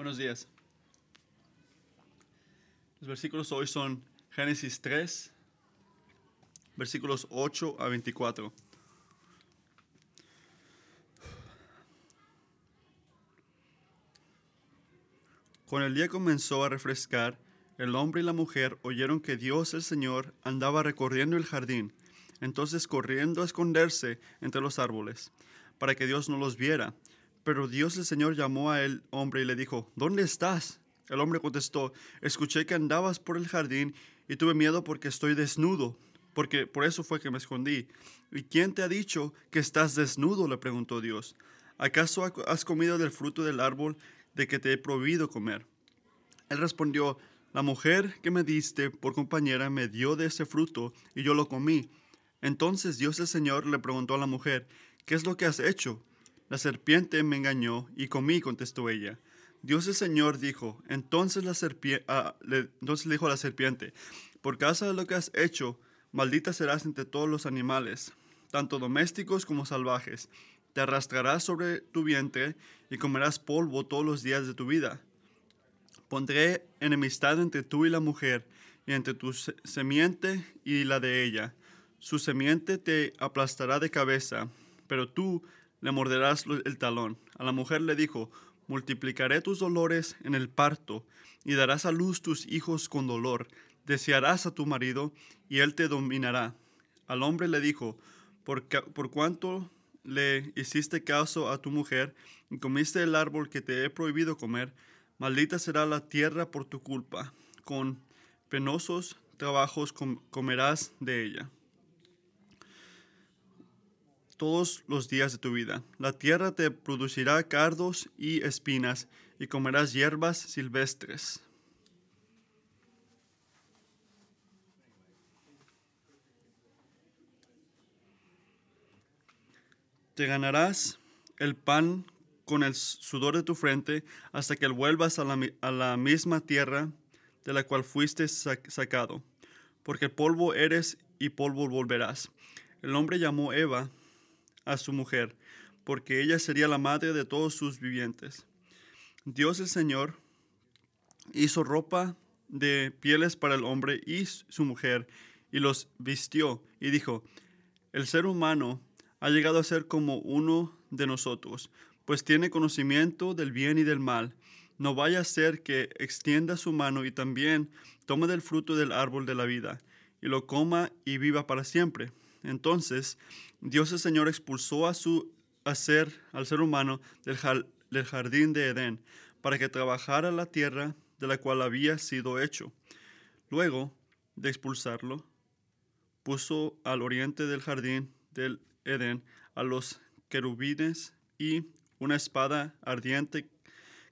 Buenos días. Los versículos hoy son Génesis 3, versículos 8 a 24. Cuando el día comenzó a refrescar, el hombre y la mujer oyeron que Dios el Señor andaba recorriendo el jardín, entonces corriendo a esconderse entre los árboles, para que Dios no los viera. Pero Dios el Señor llamó a el hombre y le dijo, ¿Dónde estás? El hombre contestó, escuché que andabas por el jardín y tuve miedo porque estoy desnudo, porque por eso fue que me escondí. ¿Y quién te ha dicho que estás desnudo? le preguntó Dios. ¿Acaso has comido del fruto del árbol de que te he prohibido comer? Él respondió, la mujer que me diste por compañera me dio de ese fruto y yo lo comí. Entonces Dios el Señor le preguntó a la mujer, ¿qué es lo que has hecho? La serpiente me engañó y comí, contestó ella. Dios el Señor dijo, entonces, la ah, le, entonces le dijo a la serpiente, por causa de lo que has hecho, maldita serás entre todos los animales, tanto domésticos como salvajes. Te arrastrarás sobre tu vientre y comerás polvo todos los días de tu vida. Pondré enemistad entre tú y la mujer, y entre tu semiente y la de ella. Su semiente te aplastará de cabeza, pero tú le morderás el talón. A la mujer le dijo, multiplicaré tus dolores en el parto, y darás a luz tus hijos con dolor. Desearás a tu marido, y él te dominará. Al hombre le dijo, por, por cuanto le hiciste caso a tu mujer, y comiste el árbol que te he prohibido comer, maldita será la tierra por tu culpa. Con penosos trabajos comerás de ella todos los días de tu vida. La tierra te producirá cardos y espinas, y comerás hierbas silvestres. Te ganarás el pan con el sudor de tu frente hasta que vuelvas a la, misma tierra de la cual fuiste sacado, porque polvo eres y polvo volverás. El hombre llamó Eva a su mujer, porque ella sería la madre de todos sus vivientes. Dios el Señor hizo ropa de pieles para el hombre y su mujer, y los vistió, y dijo, el ser humano ha llegado a ser como uno de nosotros, pues tiene conocimiento del bien y del mal. No vaya a ser que extienda su mano y también tome del fruto del árbol de la vida, y lo coma y viva para siempre. Entonces Dios el Señor expulsó a su ser, al ser humano del, del jardín de Edén para que trabajara la tierra de la cual había sido hecho. Luego de expulsarlo, puso al oriente del jardín del Edén a los querubines y una espada ardiente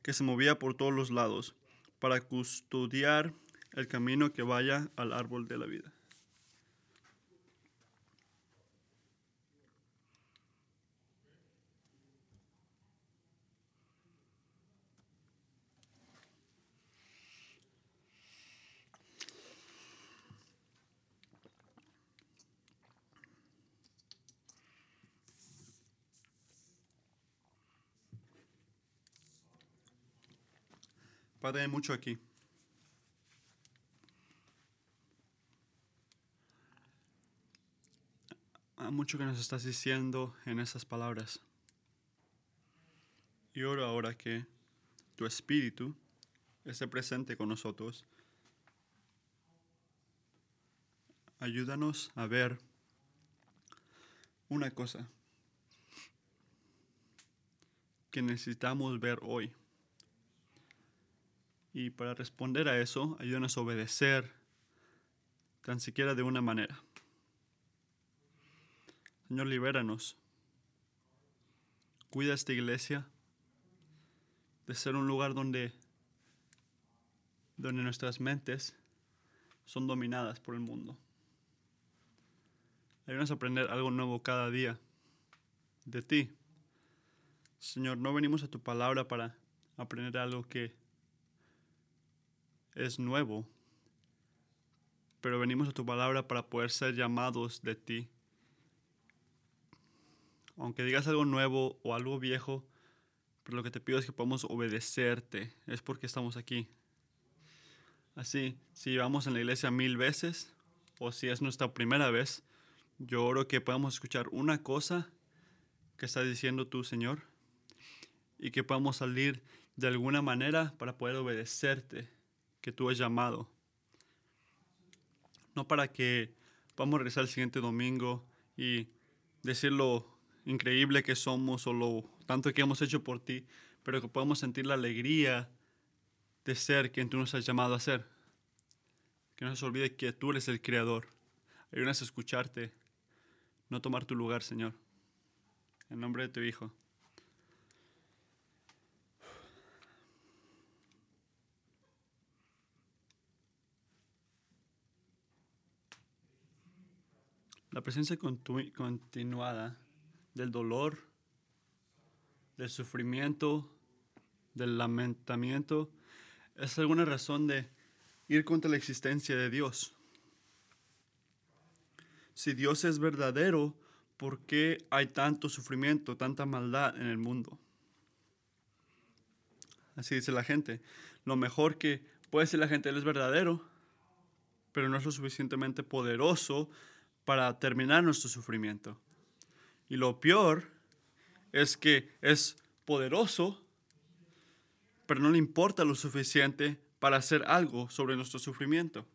que se movía por todos los lados para custodiar el camino que vaya al árbol de la vida. Padre, hay mucho aquí. Hay mucho que nos estás diciendo en esas palabras. Y oro ahora que tu espíritu esté presente con nosotros. Ayúdanos a ver una cosa que necesitamos ver hoy. Y para responder a eso, ayúdanos a obedecer tan siquiera de una manera. Señor, libéranos. Cuida esta iglesia de ser un lugar donde, donde nuestras mentes son dominadas por el mundo. Ayúdanos a aprender algo nuevo cada día de ti. Señor, no venimos a tu palabra para aprender algo que es nuevo, pero venimos a tu palabra para poder ser llamados de ti. Aunque digas algo nuevo o algo viejo, pero lo que te pido es que podamos obedecerte. Es porque estamos aquí. Así, si llevamos en la iglesia mil veces, o si es nuestra primera vez, yo oro que podamos escuchar una cosa que está diciendo tú, Señor, y que podamos salir de alguna manera para poder obedecerte, que tú has llamado. No para que podamos regresar el siguiente domingo y decir lo increíble que somos o lo tanto que hemos hecho por ti, pero que podamos sentir la alegría de ser quien tú nos has llamado a ser. Que no se olvide que tú eres el creador. Ayúdanos a escucharte, no tomar tu lugar, Señor. En nombre de tu Hijo. La presencia continuada del dolor, del sufrimiento, del lamentamiento, es alguna razón de ir contra la existencia de Dios. Si Dios es verdadero, ¿por qué hay tanto sufrimiento, tanta maldad en el mundo? Así dice la gente. Lo mejor que puede decir la gente, Él es verdadero, pero no es lo suficientemente poderoso para terminar nuestro sufrimiento. Y lo peor es que es poderoso, pero no le importa lo suficiente para hacer algo sobre nuestro sufrimiento.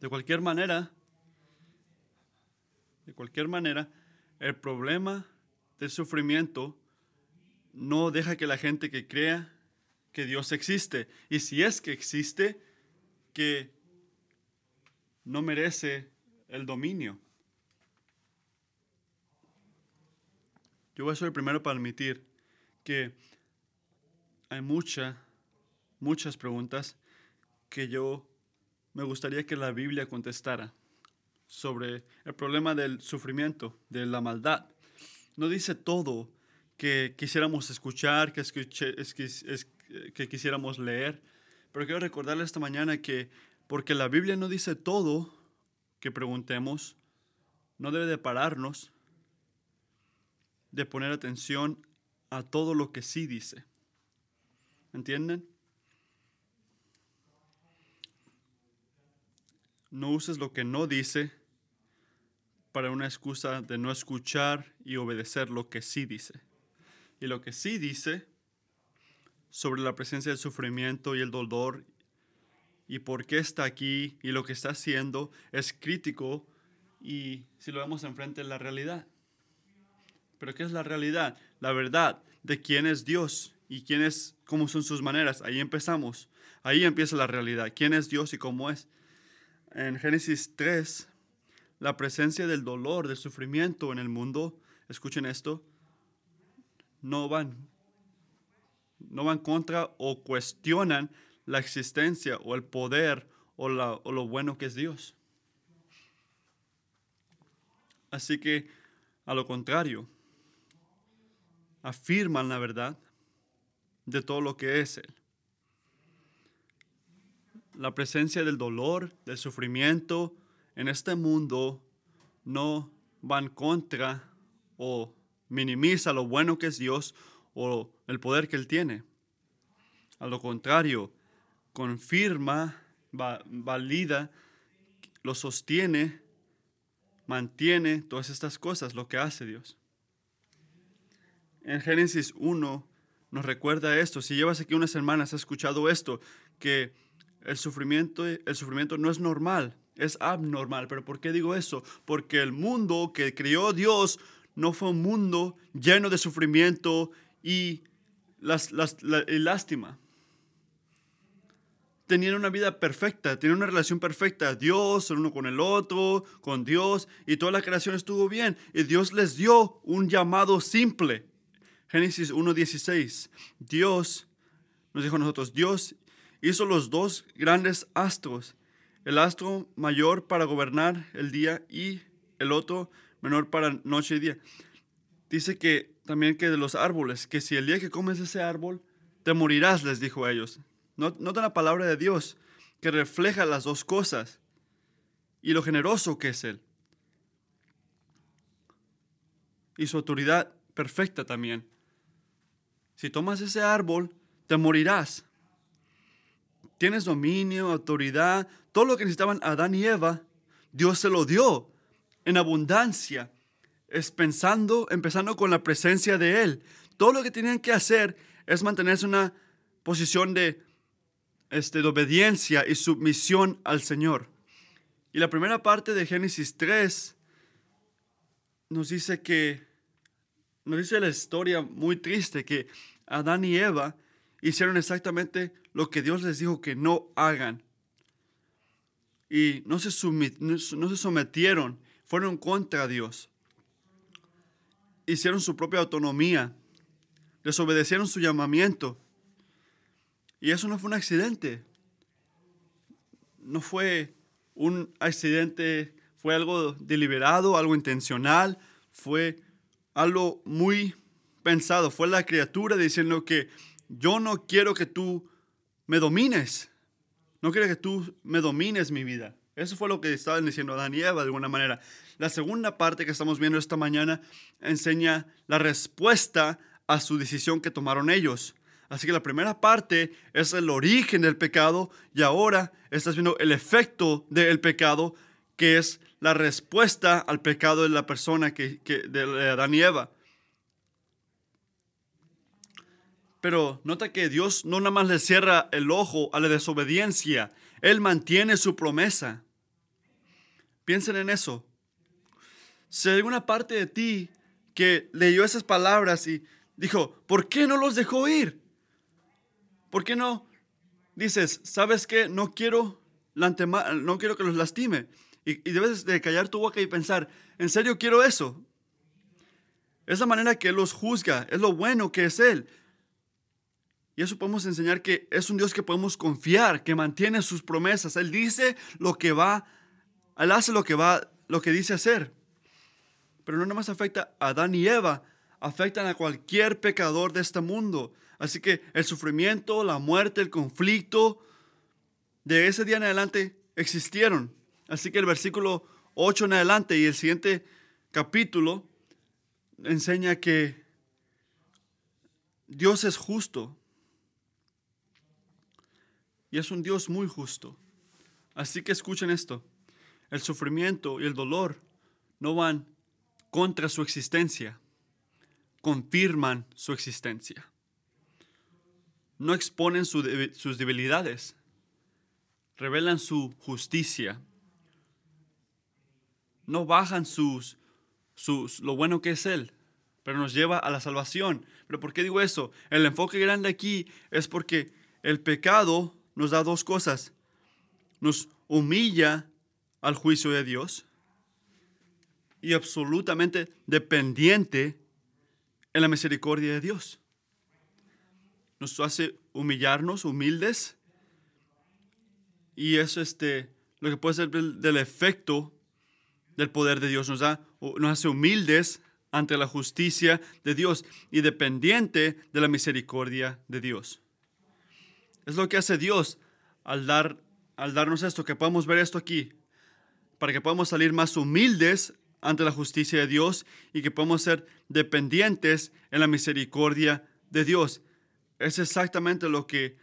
De cualquier manera, de cualquier manera, el problema del sufrimiento no deja que la gente que crea que Dios existe, y si es que existe, que no merece el dominio. Yo voy a ser el primero para admitir que hay muchas, muchas preguntas que yo me gustaría que la Biblia contestara sobre el problema del sufrimiento, de la maldad. No dice todo que quisiéramos escuchar, que, que quisiéramos leer, pero quiero recordarle esta mañana que porque la Biblia no dice todo, que preguntemos no debe de pararnos de poner atención a todo lo que sí dice. ¿Entienden? No uses lo que no dice para una excusa de no escuchar y obedecer lo que sí dice. Y lo que sí dice sobre la presencia del sufrimiento y el dolor y por qué está aquí y lo que está haciendo es crítico y si lo vemos enfrente la realidad. Pero ¿qué es la realidad? La verdad de quién es Dios y quién es, cómo son sus maneras. Ahí empezamos. Ahí empieza la realidad. ¿Quién es Dios y cómo es? En Génesis 3, la presencia del dolor, del sufrimiento en el mundo, escuchen esto, no van, no van contra o cuestionan la existencia o el poder o, lo bueno que es Dios. Así que, a lo contrario, afirman la verdad de todo lo que es Él. La presencia del dolor, del sufrimiento en este mundo no van contra o minimiza lo bueno que es Dios o el poder que Él tiene. A lo contrario, confirma, valida, lo sostiene, mantiene todas estas cosas, lo que hace Dios. En Génesis 1 nos recuerda esto. Si llevas aquí unas semanas, has escuchado esto, que el sufrimiento, el sufrimiento no es normal, es abnormal. ¿Pero por qué digo eso? Porque el mundo que creó Dios no fue un mundo lleno de sufrimiento y, las, y lástima tenían una vida perfecta, tenían una relación perfecta. Dios, el uno con el otro, con Dios, y toda la creación estuvo bien. Y Dios les dio un llamado simple. Génesis 1.16. Dios, nos dijo a nosotros, Dios hizo los dos grandes astros. El astro mayor para gobernar el día y el otro menor para noche y día. Dice que también que de los árboles, que si el día que comes ese árbol, te morirás, les dijo a ellos. Nota la palabra de Dios que refleja las dos cosas y lo generoso que es Él. Y su autoridad perfecta también. si tomas ese árbol, te morirás. Tienes dominio, autoridad, todo lo que necesitaban Adán y Eva, Dios se lo dio en abundancia, es pensando, empezando con la presencia de Él. Todo lo que tenían que hacer es mantenerse en una posición de, este, de obediencia y submisión al Señor. Y la primera parte de Génesis 3 nos dice que, nos dice la historia muy triste que Adán y Eva hicieron exactamente lo que Dios les dijo que no hagan. Y no se, no se sometieron, fueron contra Dios. Hicieron su propia autonomía, desobedecieron su llamamiento. Y eso no fue un accidente. No fue un accidente, fue algo deliberado, algo intencional, fue algo muy pensado. Fue la criatura diciendo que yo no quiero que tú me domines. No quiero que tú me domines mi vida. Eso fue lo que estaban diciendo Adán y Eva de alguna manera. La segunda parte que estamos viendo esta mañana enseña la respuesta a su decisión que tomaron ellos. Así que la primera parte es el origen del pecado y ahora estás viendo el efecto del pecado, que es la respuesta al pecado de la persona que, de Adán y Eva. Pero nota que Dios no nada más le cierra el ojo a la desobediencia, Él mantiene su promesa. Piensen en eso. Si hay una parte de ti que leyó esas palabras y dijo, ¿por qué no los dejó ir? ¿Por qué no dices, sabes qué? No quiero, no quiero que los lastime. Y, y debes de callar tu boca y pensar, ¿en serio quiero eso? Es la manera que los juzga, es lo bueno que es Él. Y eso podemos enseñar que es un Dios que podemos confiar, que mantiene sus promesas. Él dice lo que va, Él hace lo que va, lo que dice hacer. Pero no nomás afecta a Adán y Eva, afectan a cualquier pecador de este mundo. Así que el sufrimiento, la muerte, el conflicto, de ese día en adelante existieron. Así que el versículo 8 en adelante y el siguiente capítulo enseña que Dios es justo y es un Dios muy justo. Así que escuchen esto. El sufrimiento y el dolor no van contra su existencia, confirman su existencia. No exponen sus debilidades, revelan su justicia. No bajan sus, lo bueno que es Él, pero nos lleva a la salvación. ¿Pero por qué digo eso? El enfoque grande aquí es porque el pecado nos da dos cosas. Nos humilla al juicio de Dios y absolutamente dependiente en la misericordia de Dios. Nos hace humillarnos, humildes, y eso este, lo que puede ser del, efecto del poder de Dios. Nos, da, nos hace humildes ante la justicia de Dios y dependiente de la misericordia de Dios. Es lo que hace Dios al, dar, al darnos esto, que podamos ver esto aquí, para que podamos salir más humildes ante la justicia de Dios y que podamos ser dependientes en la misericordia de Dios. Es exactamente lo que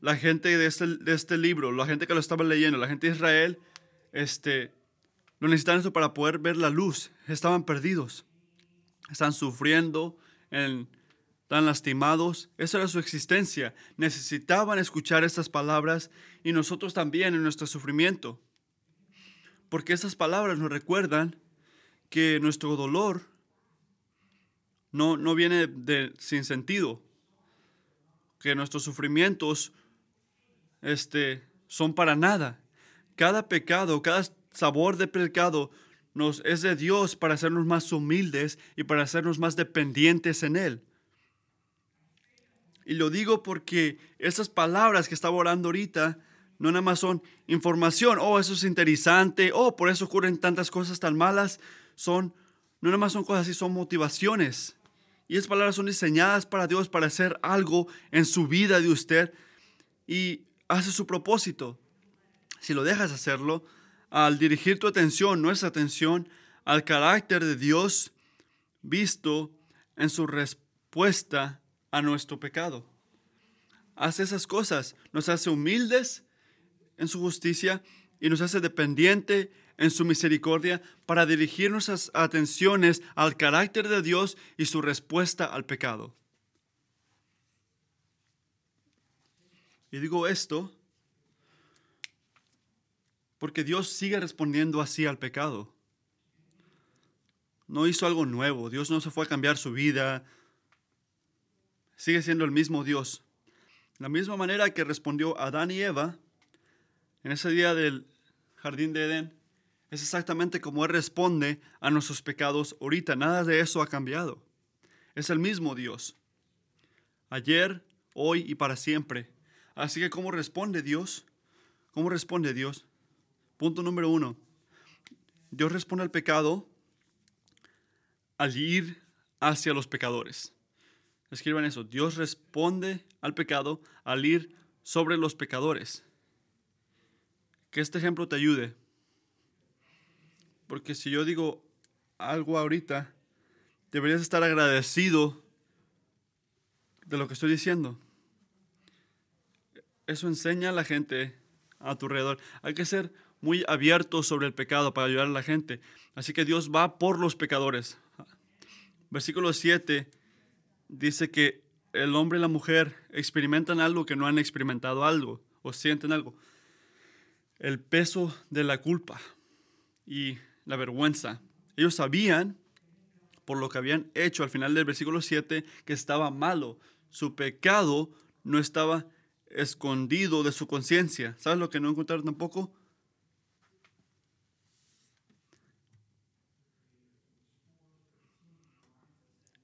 la gente de este, de este libro, la gente que lo estaba leyendo, la gente de Israel, este, lo necesitaban eso para poder ver la luz. Estaban perdidos, están sufriendo en tan lastimados. Esa era su existencia. Necesitaban escuchar estas palabras y nosotros también en nuestro sufrimiento. Porque esas palabras nos recuerdan que nuestro dolor no, no viene de, sin sentido. Que nuestros sufrimientos este, son para nada. Cada pecado, cada sabor de pecado nos, es de Dios para hacernos más humildes y para hacernos más dependientes en Él. Y lo digo porque esas palabras que estaba orando ahorita no nada más son información, oh, eso es interesante, oh, por eso ocurren tantas cosas tan malas. Son, no nada más son cosas así, son motivaciones. Y esas palabras son diseñadas para Dios para hacer algo en su vida de usted y hace su propósito. Si lo dejas hacerlo, al dirigir tu atención, nuestra atención, al carácter de Dios visto en su respuesta a nuestro pecado. Hace esas cosas, nos hace humildes en su justicia y nos hace dependiente en su misericordia para dirigir nuestras atenciones al carácter de Dios y su respuesta al pecado. Y digo esto porque Dios sigue respondiendo así al pecado. No hizo algo nuevo, Dios no se fue a cambiar su vida, sigue siendo el mismo Dios. La misma manera que respondió Adán y Eva en ese día del jardín de Edén, es exactamente como Él responde a nuestros pecados ahorita. Nada de eso ha cambiado. Es el mismo Dios. Ayer, hoy y para siempre. Así que, ¿cómo responde Dios? ¿Cómo responde Dios? Punto número uno. Dios responde al pecado al ir hacia los pecadores. Escriban eso. Dios responde al pecado al ir sobre los pecadores. Que este ejemplo te ayude. Porque si yo digo algo ahorita, deberías estar agradecido de lo que estoy diciendo. Eso enseña a la gente a tu alrededor. Hay que ser muy abierto sobre el pecado para ayudar a la gente. Así que Dios va por los pecadores. Versículo 7 dice que el hombre y la mujer experimentan algo que no han experimentado algo o sienten algo. El peso de la culpa y la vergüenza. Ellos sabían, por lo que habían hecho al final del versículo 7, que estaba malo. Su pecado no estaba escondido de su conciencia. ¿Sabes lo que no encontraron tampoco?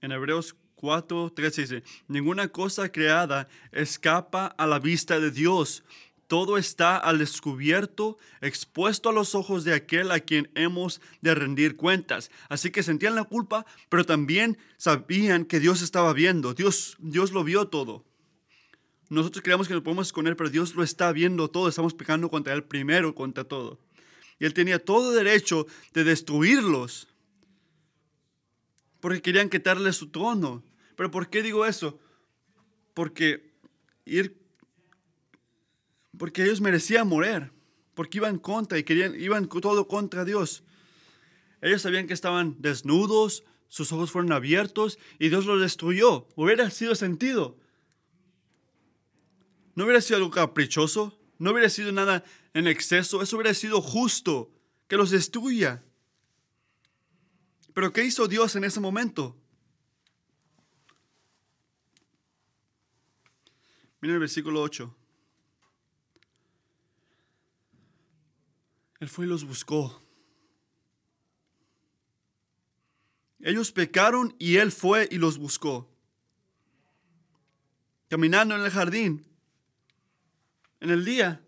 En Hebreos 4, 13 dice, ninguna cosa creada escapa a la vista de Dios. Todo está al descubierto, expuesto a los ojos de aquel a quien hemos de rendir cuentas. Así que sentían la culpa, pero también sabían que Dios estaba viendo. Dios, Dios lo vio todo. Nosotros creemos que nos podemos esconder, pero Dios lo está viendo todo. Estamos pecando contra Él primero, contra todo. Y Él tenía todo derecho de destruirlos porque querían quitarle su trono. Pero ¿por qué digo eso? Porque ir porque ellos merecían morir, porque iban contra y querían iban todo contra Dios. Ellos sabían que estaban desnudos, sus ojos fueron abiertos y Dios los destruyó. Hubiera sido sentido. No hubiera sido algo caprichoso, no hubiera sido nada en exceso, eso hubiera sido justo, que los destruya. Pero ¿qué hizo Dios en ese momento? Miren el versículo 8. Él fue y los buscó. Ellos pecaron y Él fue y los buscó. Caminando en el jardín, en el día.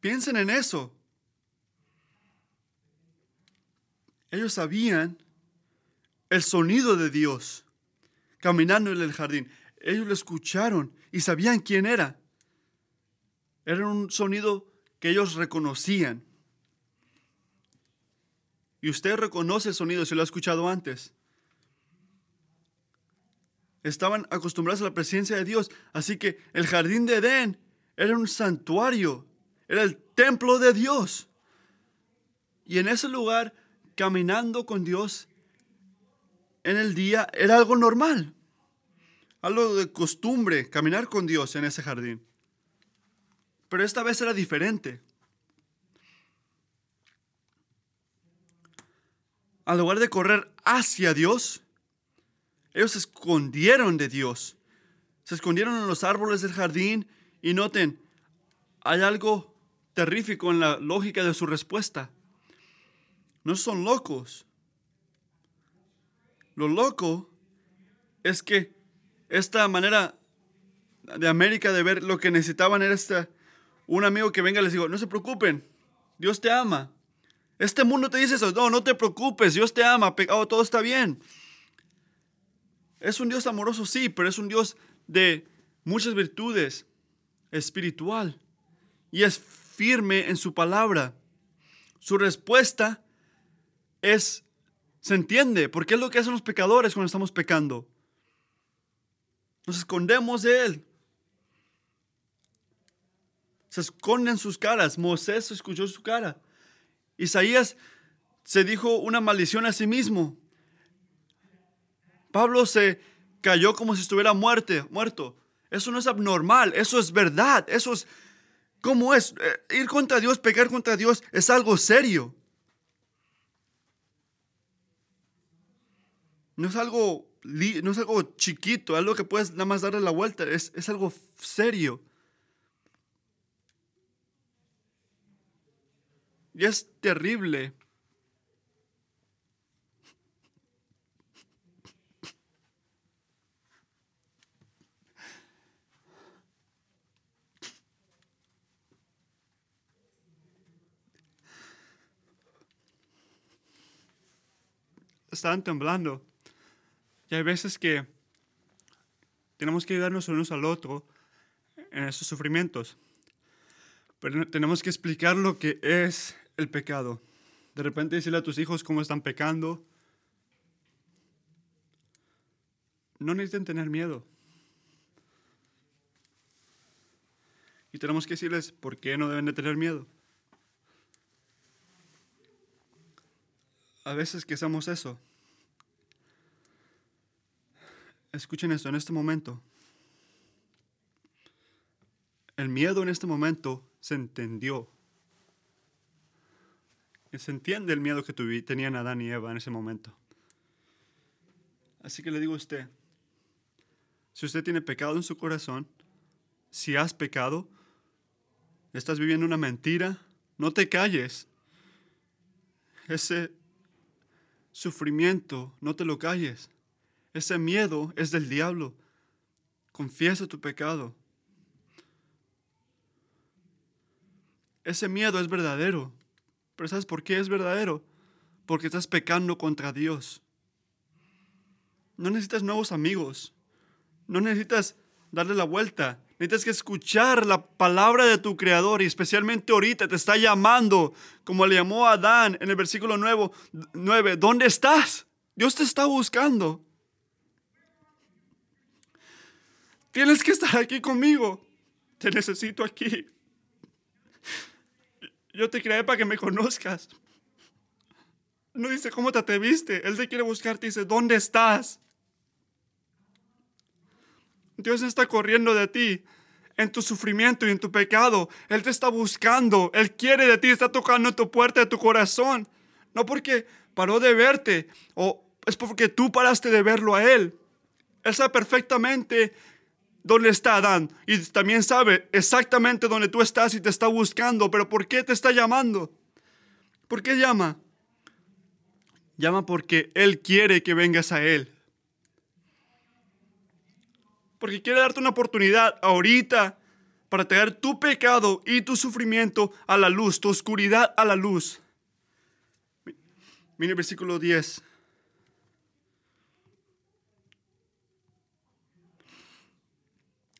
Piensen en eso. Ellos sabían el sonido de Dios caminando en el jardín. Ellos lo escucharon y sabían quién era. Era un sonido ellos reconocían. Y usted reconoce el sonido si lo ha escuchado antes. Estaban acostumbrados a la presencia de Dios. Así que el jardín de Edén era un santuario. Era el templo de Dios. Y en ese lugar caminando con Dios en el día era algo normal, algo de costumbre, caminar con Dios en ese jardín. Pero esta vez era diferente. Al lugar de correr hacia Dios, ellos se escondieron de Dios. Se escondieron en los árboles del jardín y noten, hay algo terrífico en la lógica de su respuesta no son locos. Lo loco es que esta manera de América de ver lo que necesitaban era esta, un amigo que venga les digo, no se preocupen, Dios te ama. Este mundo te dice eso, no, no te preocupes, Dios te ama, pecado, todo está bien. Es un Dios amoroso, sí, pero es un Dios de muchas virtudes, espiritual, y es firme en su palabra. Su respuesta es, se entiende, porque es lo que hacen los pecadores cuando estamos pecando. Nos escondemos de Él. Se esconden sus caras. Moisés escuchó su cara. Isaías se dijo una maldición a sí mismo. Pablo se cayó como si estuviera muerte, muerto. Eso no es abnormal, eso es verdad, eso es ¿Cómo es? Eh, ir contra Dios, pecar contra Dios es algo serio. No es algo, no es algo chiquito, algo que puedes nada más darle la vuelta, es, es algo serio. Y es terrible. estaban temblando. Y hay veces que tenemos que ayudarnos unos al otro en esos sufrimientos. Pero tenemos que explicar lo que es el pecado. De repente decirle a tus hijos cómo están pecando. No necesitan tener miedo. Y tenemos que decirles por qué no deben de tener miedo. A veces que hacemos eso, Escuchen esto, en este momento, el miedo en este momento se entendió. Se entiende el miedo que tenían Adán y Eva en ese momento. Así que le digo a usted, si usted tiene pecado en su corazón, si has pecado, estás viviendo una mentira, no te calles. Ese sufrimiento, no te lo calles. Ese miedo es del diablo. Confiesa tu pecado. Ese miedo es verdadero. Pero ¿sabes por qué es verdadero? Porque estás pecando contra Dios. No necesitas nuevos amigos. No necesitas darle la vuelta. Necesitas que escuchar la palabra de tu Creador y especialmente ahorita te está llamando, como le llamó a Adán en el versículo 9, 9. ¿Dónde estás? Dios te está buscando. Tienes que estar aquí conmigo. Te necesito aquí. Yo te creé para que me conozcas. No dice cómo te atreviste. Él te quiere buscar. dice, ¿dónde estás? Dios está corriendo de ti en tu sufrimiento y en tu pecado. Él te está buscando. Él quiere de ti. Está tocando tu puerta de tu corazón. No porque paró de verte o es porque tú paraste de verlo a Él. Él sabe perfectamente dónde está Adán y también sabe exactamente dónde tú estás y te está buscando, pero ¿por qué te está llamando? ¿Por qué llama? Llama porque Él quiere que vengas a Él. Porque quiere darte una oportunidad ahorita para traer tu pecado y tu sufrimiento a la luz, tu oscuridad a la luz. Mira el versículo 10.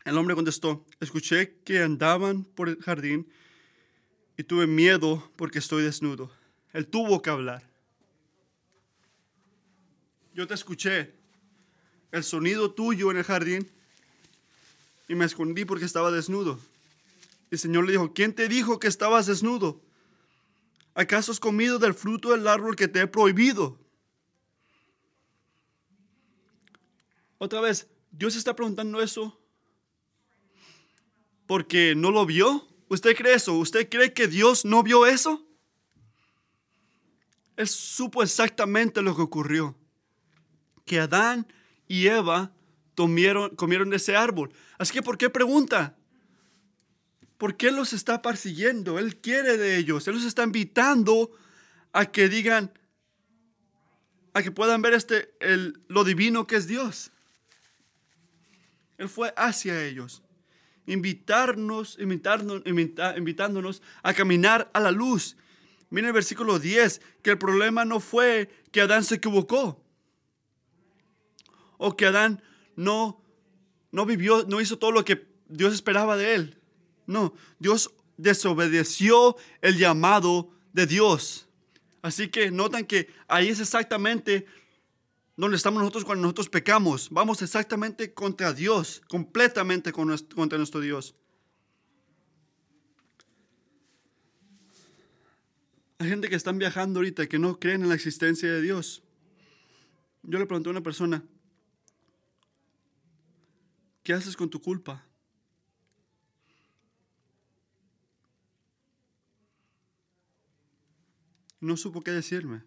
El hombre contestó, escuché que andaban por el jardín y tuve miedo porque estoy desnudo. Él tuvo que hablar. Yo te escuché el sonido tuyo en el jardín y me escondí porque estaba desnudo. El Señor le dijo, ¿quién te dijo que estabas desnudo? ¿Acaso has comido del fruto del árbol que te he prohibido? Otra vez, Dios está preguntando eso porque no lo vio? ¿Usted cree eso? ¿Usted cree que Dios no vio eso? Él supo exactamente lo que ocurrió. Que Adán y Eva comieron, comieron de ese árbol. Así que, ¿por qué pregunta? ¿Por qué los está persiguiendo? Él quiere de ellos. Él los está invitando a que digan, a que puedan ver este, el, lo divino que es Dios. Él fue hacia ellos invitarnos, invitarnos, invitándonos a caminar a la luz. Miren el versículo 10, que el problema no fue que Adán se equivocó o que Adán no, no vivió, no hizo todo lo que Dios esperaba de él. No, Dios desobedeció el llamado de Dios. Así que notan que ahí es exactamente donde estamos nosotros cuando nosotros pecamos. Vamos exactamente contra Dios, completamente contra nuestro Dios. Hay gente que están viajando ahorita que no creen en la existencia de Dios. Yo le pregunté a una persona, ¿qué haces con tu culpa? No supo qué decirme.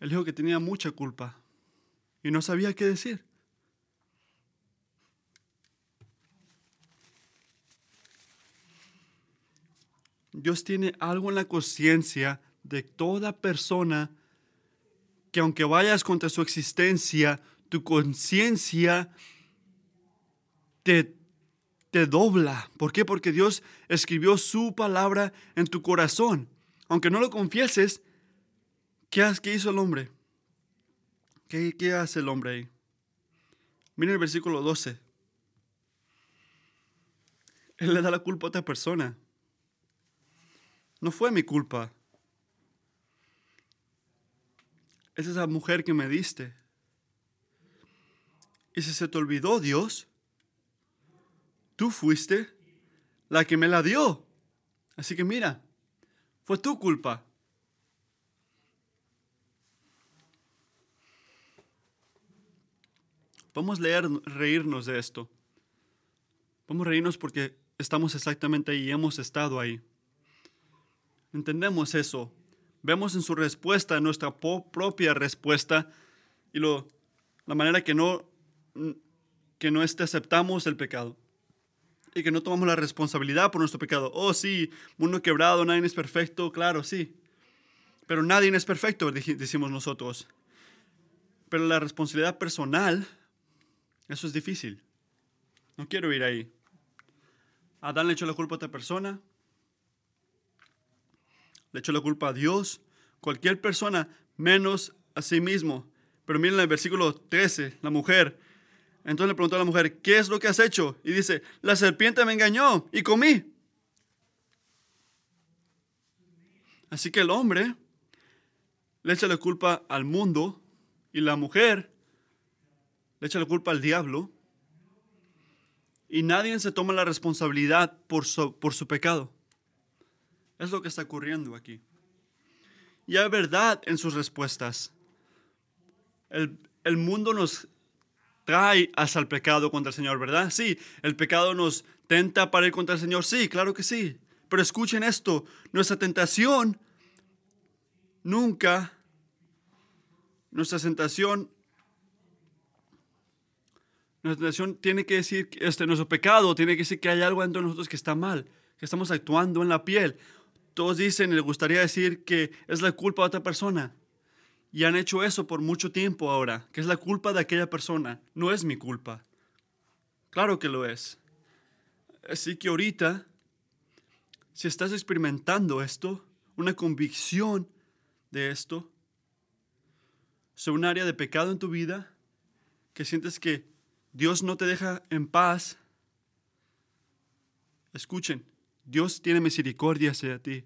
Él dijo que tenía mucha culpa y no sabía qué decir. Dios tiene algo en la conciencia de toda persona que aunque vayas contra su existencia, tu conciencia te, te dobla. ¿Por qué? Porque Dios escribió su palabra en tu corazón. Aunque no lo confieses, ¿Qué, hizo el hombre? ¿Qué, ¿Qué hace el hombre ahí? Miren el versículo 12. Él le da la culpa a otra persona. No fue mi culpa. Es esa mujer que me diste. Y si se te olvidó Dios, tú fuiste la que me la dio. Así que mira, fue tu culpa. Vamos a leer, reírnos de esto. A reírnos porque estamos exactamente ahí, hemos estado ahí. Entendemos eso. Vemos en su respuesta, en nuestra propia respuesta, y lo, la manera que no, que no este, aceptamos el pecado. Y que no tomamos la responsabilidad por nuestro pecado. Oh, sí, mundo quebrado, nadie es perfecto, claro, sí. Pero nadie es perfecto, decimos nosotros. Pero la responsabilidad personal eso es difícil. No quiero ir ahí. Adán le echó la culpa a otra persona. Le echó la culpa a Dios. Cualquier persona menos a sí mismo. Pero miren el versículo 13, la mujer. Entonces le preguntó a la mujer, ¿qué es lo que has hecho? Y dice, la serpiente me engañó y comí. Así que el hombre le echa la culpa al mundo y la mujer le echa la culpa al diablo y nadie se toma la responsabilidad por su, por su pecado. Es lo que está ocurriendo aquí. Y hay verdad en sus respuestas. El, el mundo nos trae hasta el pecado contra el Señor, ¿verdad? Sí, el pecado nos tenta para ir contra el Señor, sí, claro que sí. Pero escuchen esto, nuestra tentación nunca, nuestra tentación nuestra tentación tiene que decir, este, nuestro pecado tiene que decir que hay algo dentro de nosotros que está mal, que estamos actuando en la piel. Todos dicen, les gustaría decir que es la culpa de otra persona. Y han hecho eso por mucho tiempo ahora, que es la culpa de aquella persona. No es mi culpa. Claro que lo es. Así que ahorita, si estás experimentando esto, una convicción de esto, sobre un área de pecado en tu vida, que sientes que Dios no te deja en paz. Escuchen, Dios tiene misericordia hacia ti.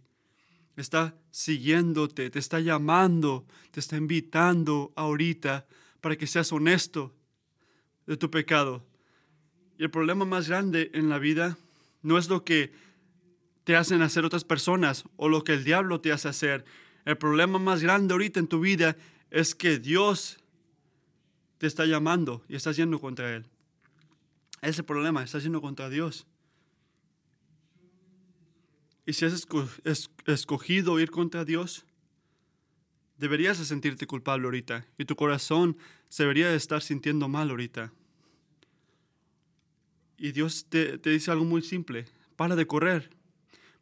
Está siguiéndote, te está llamando, te está invitando ahorita para que seas honesto de tu pecado. Y el problema más grande en la vida no es lo que te hacen hacer otras personas o lo que el diablo te hace hacer. El problema más grande ahorita en tu vida es que Dios te está llamando y estás yendo contra Él. Ese problema, estás yendo contra Dios. Y si has escogido ir contra Dios, deberías de sentirte culpable ahorita. Y tu corazón se debería de estar sintiendo mal ahorita. Y Dios te, te dice algo muy simple. Para de correr.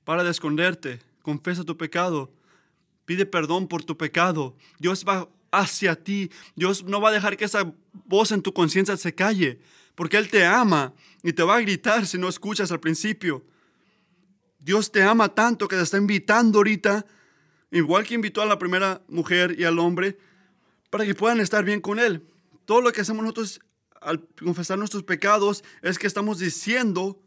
Para de esconderte. Confesa tu pecado. Pide perdón por tu pecado. Dios va hacia ti. Dios no va a dejar que esa voz en tu conciencia se calle, porque Él te ama y te va a gritar si no escuchas al principio. Dios te ama tanto que te está invitando ahorita, igual que invitó a la primera mujer y al hombre, para que puedan estar bien con Él. Todo lo que hacemos nosotros al confesar nuestros pecados es que estamos diciendo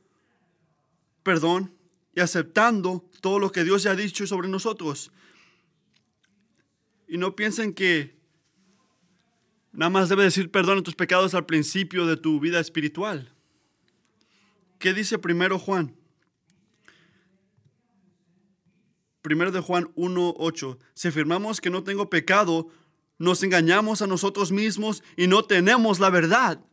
perdón y aceptando todo lo que Dios ya ha dicho sobre nosotros. Y no piensen que nada más debe decir perdón a tus pecados al principio de tu vida espiritual. ¿Qué dice primero Juan? Primero de Juan 1.8. Si afirmamos que no tengo pecado, nos engañamos a nosotros mismos y no tenemos la verdad.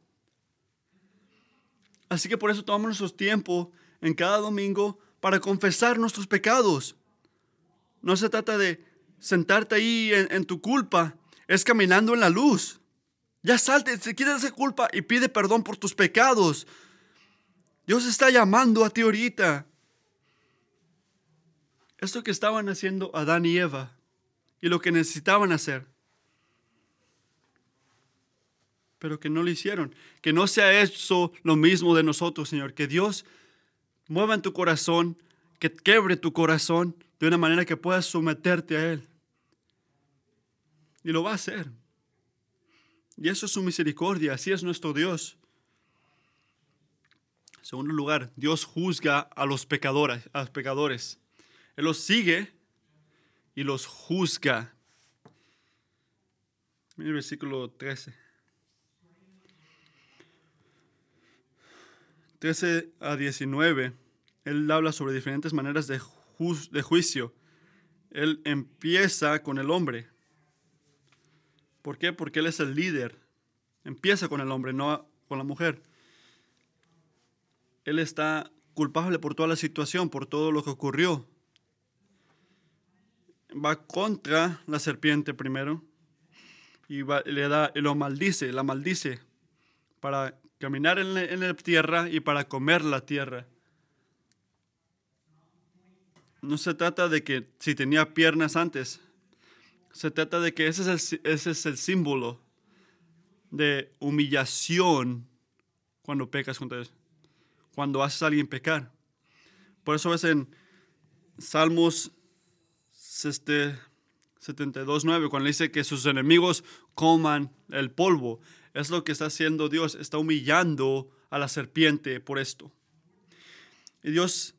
Así que por eso tomamos nuestro tiempo en cada domingo para confesar nuestros pecados. No se trata de sentarte ahí en, tu culpa, es caminando en la luz. Ya salte, se quita esa culpa y pide perdón por tus pecados. Dios está llamando a ti ahorita. Esto que estaban haciendo Adán y Eva y lo que necesitaban hacer. Pero que no lo hicieron. Que no sea eso lo mismo de nosotros, Señor. Que Dios mueva en tu corazón, que quebre tu corazón de una manera que puedas someterte a Él. Y lo va a hacer. Y eso es su misericordia, así es nuestro Dios. Segundo lugar, Dios juzga a los pecadores, a los pecadores. Él los sigue y los juzga. Mira el versículo 13. 13 a 19, él habla sobre diferentes maneras de, juicio. Él empieza con el hombre. ¿Por qué? Porque él es el líder. Empieza con el hombre, no con la mujer. Él está culpable por toda la situación, por todo lo que ocurrió va contra la serpiente primero y le da, lo maldice, la maldice para caminar en la, tierra y para comer la tierra. No se trata de que si tenía piernas antes, se trata de que ese es el, símbolo de humillación cuando pecas contra Dios, cuando haces a alguien pecar. Por eso es en Salmos este 72.9, cuando dice que sus enemigos coman el polvo. Es lo que está haciendo Dios, está humillando a la serpiente por esto. Y Dios,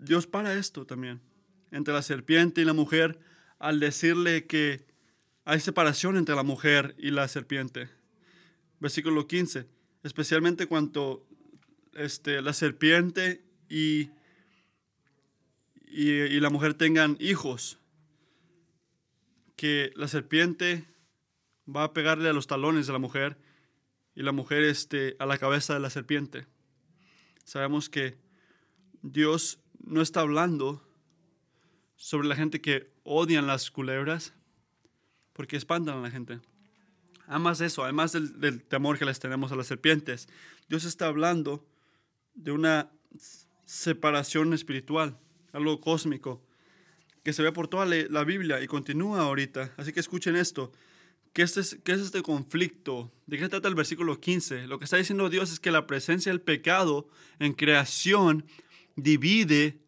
Dios para esto también, entre la serpiente y la mujer, al decirle que hay separación entre la mujer y la serpiente. Versículo 15, especialmente cuando este, la serpiente y y, la mujer tengan hijos, que la serpiente va a pegarle a los talones de la mujer y la mujer este, a la cabeza de la serpiente. Sabemos que Dios no está hablando sobre la gente que odian las culebras porque espantan a la gente. Además de eso, además del, temor que les tenemos a las serpientes, Dios está hablando de una separación espiritual algo cósmico, que se ve por toda la Biblia y continúa ahorita. Así que escuchen esto. ¿Qué es, ¿Qué es este conflicto? ¿De qué trata el versículo 15? Lo que está diciendo Dios es que la presencia del pecado en creación divide,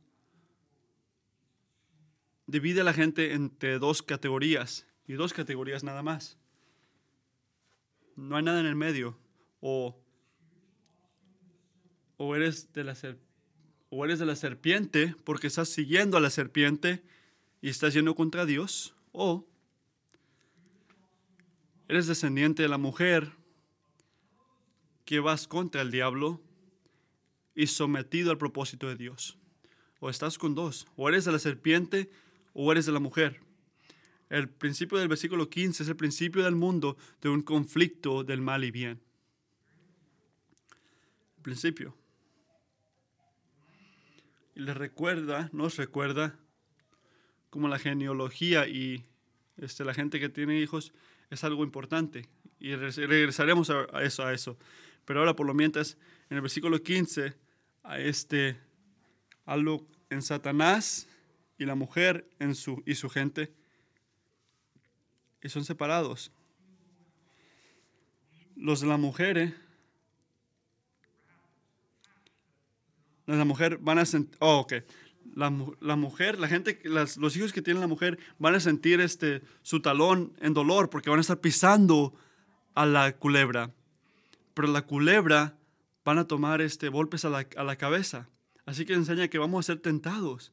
divide a la gente entre dos categorías y dos categorías nada más. No hay nada en el medio. O, o eres de la o eres de la serpiente porque estás siguiendo a la serpiente y estás yendo contra Dios, o eres descendiente de la mujer que vas contra el diablo y sometido al propósito de Dios. O estás con dos, o eres de la serpiente o eres de la mujer. El principio del versículo 15 es el principio del mundo de un conflicto del mal y bien. El principio y recuerda, nos recuerda como la genealogía y este, la gente que tiene hijos es algo importante. Y regresaremos a eso, a eso. Pero ahora, por lo mientras, en el versículo 15, a este, algo en Satanás y la mujer en su, y su gente, y son separados. Los de la mujer eh, La mujer van a sentir, oh, ok. La, mujer, la gente, los hijos que tiene la mujer van a sentir este, su talón en dolor porque van a estar pisando a la culebra. Pero la culebra van a tomar este, golpes a la, a la cabeza. Así que enseña que vamos a ser tentados.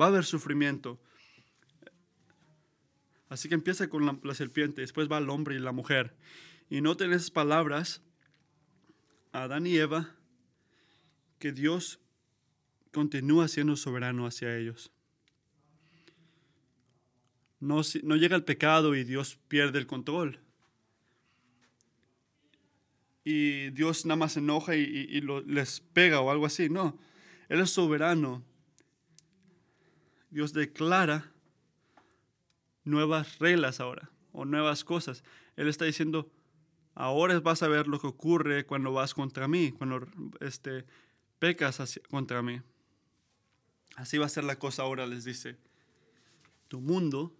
Va a haber sufrimiento. Así que empieza con la, serpiente, después va el hombre y la mujer. Y noten esas palabras, Adán y Eva, que Dios continúa siendo soberano hacia ellos. No, no llega el pecado y Dios pierde el control. Y Dios nada más se enoja y, les pega o algo así. No, Él es soberano. Dios declara nuevas reglas ahora o nuevas cosas. Él está diciendo, ahora vas a ver lo que ocurre cuando vas contra mí, cuando este, pecas contra mí. Así va a ser la cosa ahora, les dice. Tu mundo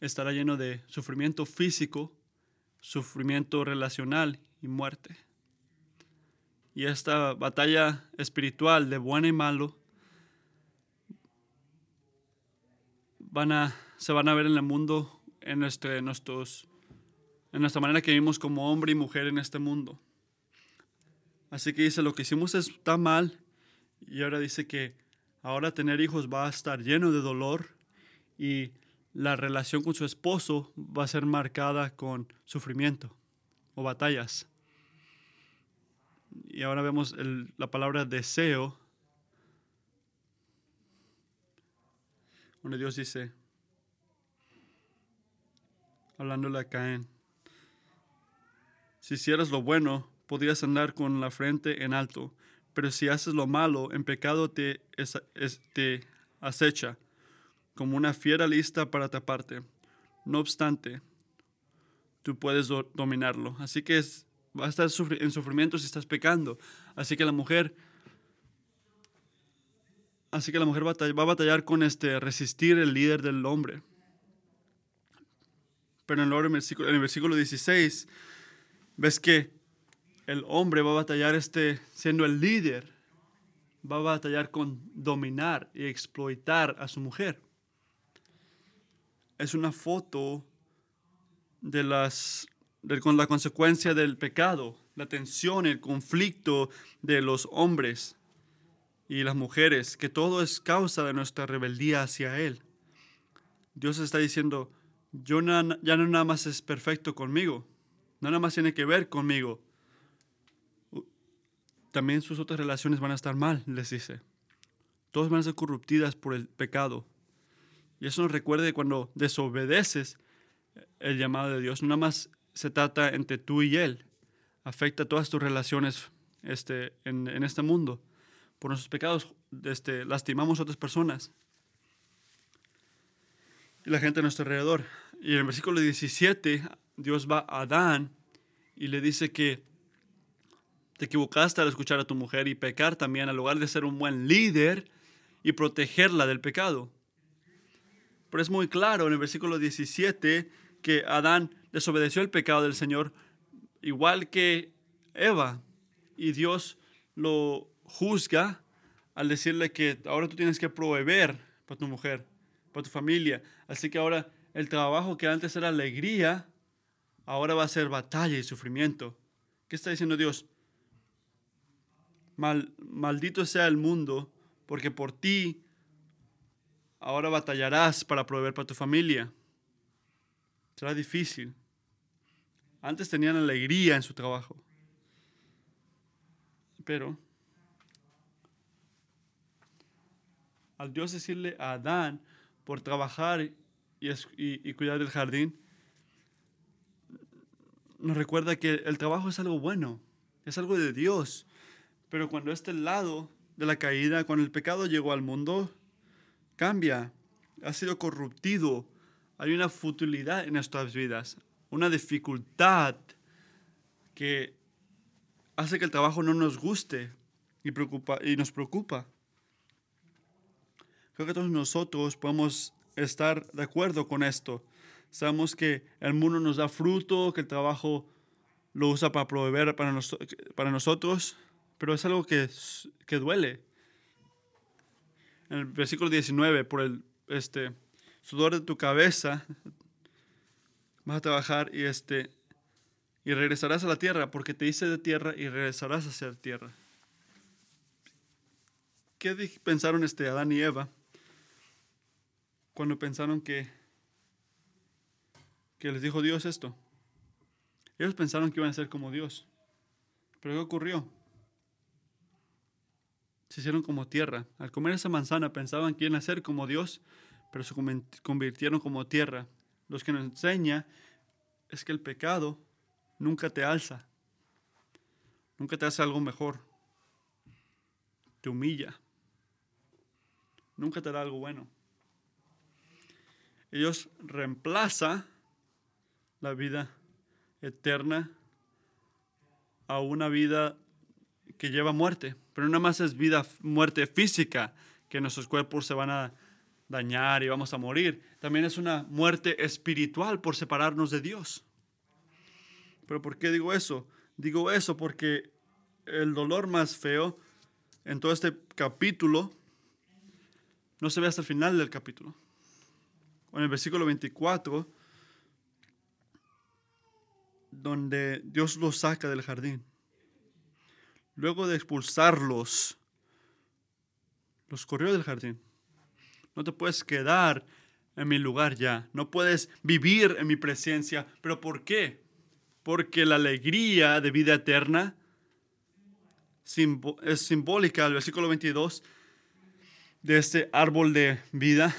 estará lleno de sufrimiento físico, sufrimiento relacional y muerte. Y esta batalla espiritual de bueno y malo van a, se van a ver en el mundo, en, nuestros, en nuestra manera que vivimos como hombre y mujer en este mundo. Así que dice, lo que hicimos está mal y ahora dice que ahora tener hijos va a estar lleno de dolor y la relación con su esposo va a ser marcada con sufrimiento o batallas. Y ahora vemos la palabra deseo, donde Dios dice, hablándole a Caín, si hicieras lo bueno, podrías andar con la frente en alto, pero si haces lo malo, en pecado te, te acecha como una fiera lista para taparte. No obstante, tú puedes do- dominarlo. Así que es, va a estar en sufrimiento si estás pecando. Así que la mujer, así que la mujer va a batallar con este resistir el líder del hombre. Pero en el, versículo- en el versículo 16 ves que el hombre va a batallar este siendo el líder, va a batallar con dominar y explotar a su mujer. Es una foto de las con la consecuencia del pecado, la tensión, el conflicto de los hombres y las mujeres, que todo es causa de nuestra rebeldía hacia Él. Dios está diciendo, yo ya no nada más es perfecto conmigo, nada más tiene que ver conmigo. También sus otras relaciones van a estar mal, les dice. Todas van a ser corruptidas por el pecado. Y eso nos recuerda cuando desobedeces el llamado de Dios. No nada más se trata entre tú y Él. Afecta todas tus relaciones este, en, en este mundo. Por nuestros pecados este, lastimamos a otras personas. Y la gente a nuestro alrededor. Y en el versículo 17, Dios va a Adán y le dice que te equivocaste al escuchar a tu mujer y pecar también, en lugar de ser un buen líder y protegerla del pecado. Pero es muy claro en el versículo 17 que Adán desobedeció el pecado del Señor, igual que Eva. Y Dios lo juzga al decirle que ahora tú tienes que proveer para tu mujer, para tu familia. Así que ahora el trabajo que antes era alegría, ahora va a ser batalla y sufrimiento. ¿Qué está diciendo Dios? Mal- maldito sea el mundo, porque por ti ahora batallarás para proveer para tu familia. Será difícil. Antes tenían alegría en su trabajo. Pero al Dios decirle a Adán por trabajar y, cuidar del jardín, nos recuerda que el trabajo es algo bueno, es algo de Dios. Pero cuando este lado de la caída, cuando el pecado llegó al mundo, cambia, ha sido corruptido. Hay una futilidad en nuestras vidas, una dificultad que hace que el trabajo no nos guste y, preocupa, y nos preocupa. Creo que todos nosotros podemos estar de acuerdo con esto. Sabemos que el mundo nos da fruto, que el trabajo lo usa para proveer para, para nosotros, pero es algo que, que duele. En el versículo 19, por el este, sudor de tu cabeza vas a trabajar y, este, y regresarás a la tierra, porque te hice de tierra y regresarás hacia la tierra. ¿Qué pensaron este Adán y Eva cuando pensaron que que les dijo Dios esto. Ellos pensaron que iban a ser como Dios. Pero ¿qué ocurrió? Se hicieron como tierra. Al comer esa manzana pensaban que iban a ser como Dios, pero se convirtieron como tierra. Los que nos enseña es que el pecado nunca te alza, nunca te hace algo mejor, te humilla, nunca te da algo bueno. Ellos reemplaza la vida eterna a una vida que lleva muerte, pero no más es vida, muerte física, que nuestros cuerpos se van a dañar y vamos a morir. También es una muerte espiritual por separarnos de Dios. ¿Pero por qué digo eso? Digo eso porque el dolor más feo en todo este capítulo no se ve hasta el final del capítulo. En el versículo 24, donde Dios los saca del jardín. Luego de expulsarlos, los corrió del jardín. No te puedes quedar en mi lugar ya. No puedes vivir en mi presencia. ¿Pero por qué? Porque la alegría de vida eterna es simbólica, el versículo 22, de este árbol de vida.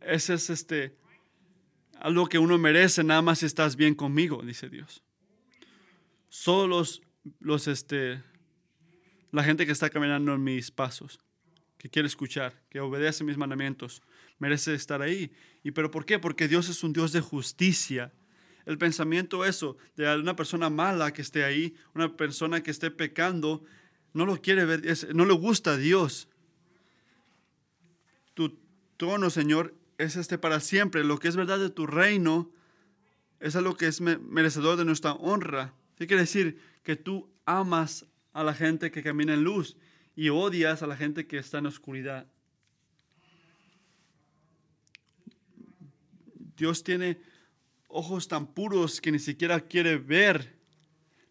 Ese es este, algo que uno merece nada más si estás bien conmigo, dice Dios. Solo los, los este, la gente que está caminando en mis pasos que quiere escuchar, que obedece mis mandamientos, merece estar ahí. ¿Y pero por qué? Porque Dios es un Dios de justicia. El pensamiento eso de una persona mala que esté ahí, una persona que esté pecando, no lo quiere ver, no le gusta a Dios. Tu trono, Señor, es este para siempre. Lo que es verdad de tu reino es algo que es merecedor de nuestra honra. ¿Qué quiere decir? Que tú amas a la gente que camina en luz y odias a la gente que está en oscuridad. Dios tiene ojos tan puros que ni siquiera quiere ver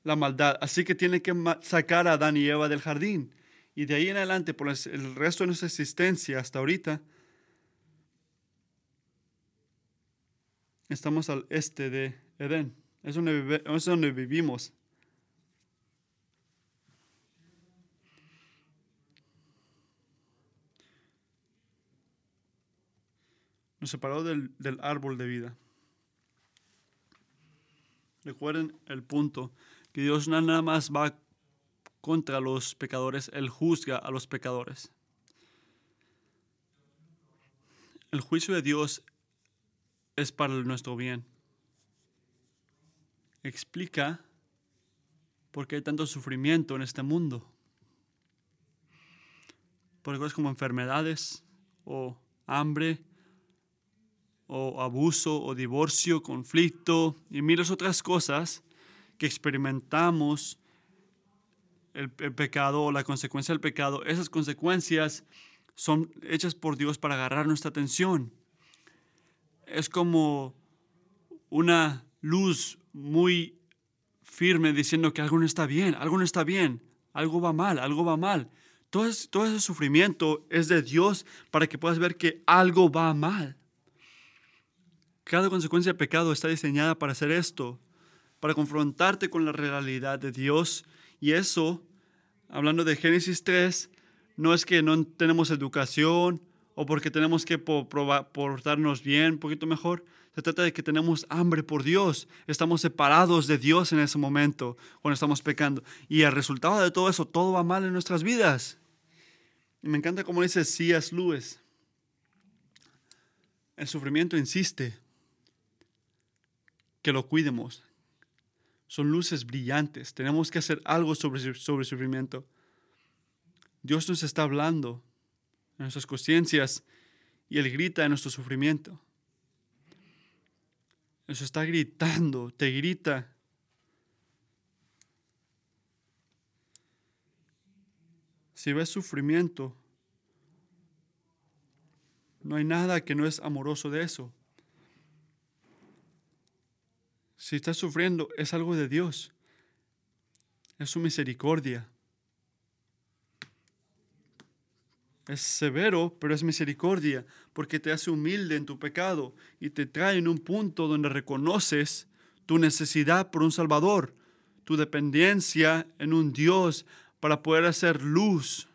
la maldad. Así que tiene que sacar a Adán y Eva del jardín. Y de ahí en adelante, por el resto de nuestra existencia hasta ahorita, estamos al este de Edén. Es donde, es donde vivimos. Nos separó del, árbol de vida. Recuerden el punto, que Dios nada más va contra los pecadores, Él juzga a los pecadores. El juicio de Dios es para nuestro bien. Explica por qué hay tanto sufrimiento en este mundo. Por cosas como enfermedades o hambre o abuso o divorcio, conflicto y miles otras cosas que experimentamos el, pecado o la consecuencia del pecado, esas consecuencias son hechas por Dios para agarrar nuestra atención. Es como una luz muy firme diciendo que algo no está bien, algo no está bien, algo va mal, algo va mal. Todo, todo ese sufrimiento es de Dios para que puedas ver que algo va mal. Cada consecuencia de pecado está diseñada para hacer esto, para confrontarte con la realidad de Dios. Y eso, hablando de Génesis 3, no es que no tenemos educación o porque tenemos que portarnos bien, un poquito mejor. Se trata de que tenemos hambre por Dios. Estamos separados de Dios en ese momento cuando estamos pecando. Y el resultado de todo eso, todo va mal en nuestras vidas. Y me encanta cómo dice C.S. Lewis. El sufrimiento insiste que lo cuidemos. Son luces brillantes. Tenemos que hacer algo sobre, sobre sufrimiento. Dios nos está hablando en nuestras conciencias y Él grita en nuestro sufrimiento. Eso está gritando, te grita. Si ves sufrimiento, no hay nada que no es amoroso de eso. Si estás sufriendo, es algo de Dios. Es su misericordia. es severo, pero es misericordia, porque te hace humilde en tu pecado y te trae en un punto donde reconoces tu necesidad por un Salvador, tu dependencia en un Dios para poder hacer luz.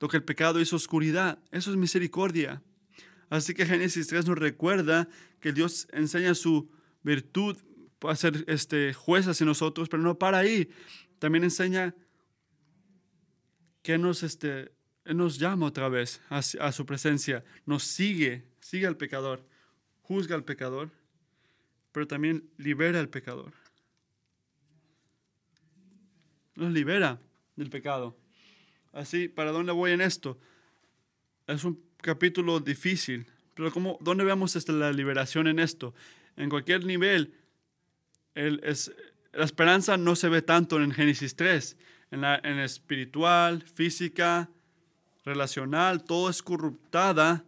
Lo que el pecado es oscuridad, eso es misericordia. Así que Génesis 3 nos recuerda que Dios enseña su virtud para ser este, juez hacia nosotros, pero no para ahí. También enseña que nos, este, nos llama otra vez a, su presencia, nos sigue, sigue al pecador, juzga al pecador, pero también libera al pecador. Nos libera del pecado. Así, ¿para dónde voy en esto? Es un capítulo difícil, pero ¿cómo, ¿dónde vemos esta, la liberación en esto? En cualquier nivel, la esperanza no se ve tanto en Génesis 3, en espiritual, física, relacional, todo es corruptada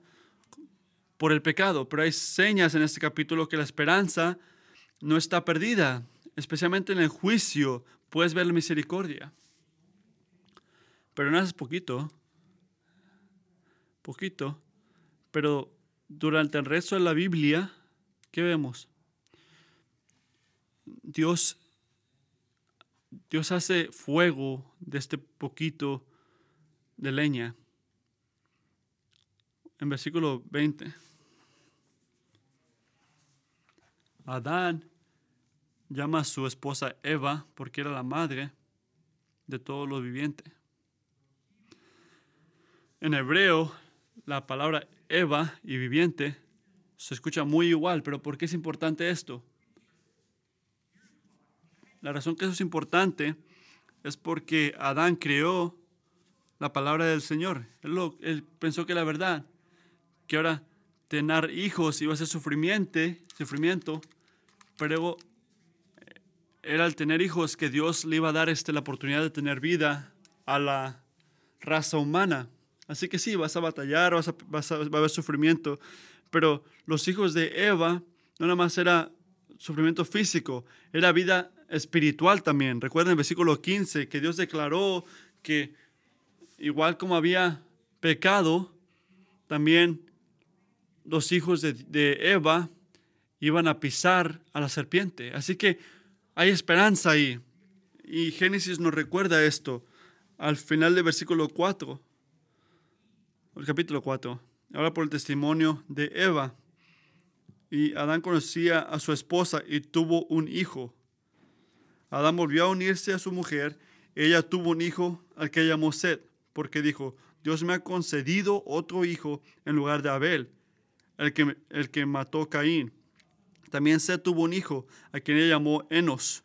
por el pecado, pero hay señas en este capítulo que la esperanza no está perdida, especialmente en el juicio puedes ver la misericordia. Pero no es poquito, poquito, pero durante el resto de la Biblia, ¿qué vemos? Dios, Dios hace fuego de este poquito de leña. En versículo 20. Adán llama a su esposa Eva porque era la madre de todo lo viviente. En hebreo, la palabra Eva y viviente se escucha muy igual, pero ¿por qué es importante esto? La razón que eso es importante es porque Adán creó la palabra del Señor. Él, él pensó que la verdad, que ahora tener hijos iba a ser sufrimiento, sufrimiento, pero era el tener hijos que Dios le iba a dar este, la oportunidad de tener vida a la raza humana. Así que sí, vas a batallar, vas a, vas a, va a haber sufrimiento, pero los hijos de Eva no nada más era sufrimiento físico, era vida espiritual también. Recuerden el versículo 15 que Dios declaró que igual como había pecado, también los hijos de, Eva iban a pisar a la serpiente. Así que hay esperanza ahí. Y Génesis nos recuerda esto al final del versículo 4, el capítulo 4. Ahora por el testimonio de Eva. Y Adán conocía a su esposa y tuvo un hijo. Adán volvió a unirse a su mujer. Ella tuvo un hijo al que llamó Seth, porque dijo, Dios me ha concedido otro hijo en lugar de Abel, el que, el que mató Caín. También Seth tuvo un hijo, a quien llamó Enos.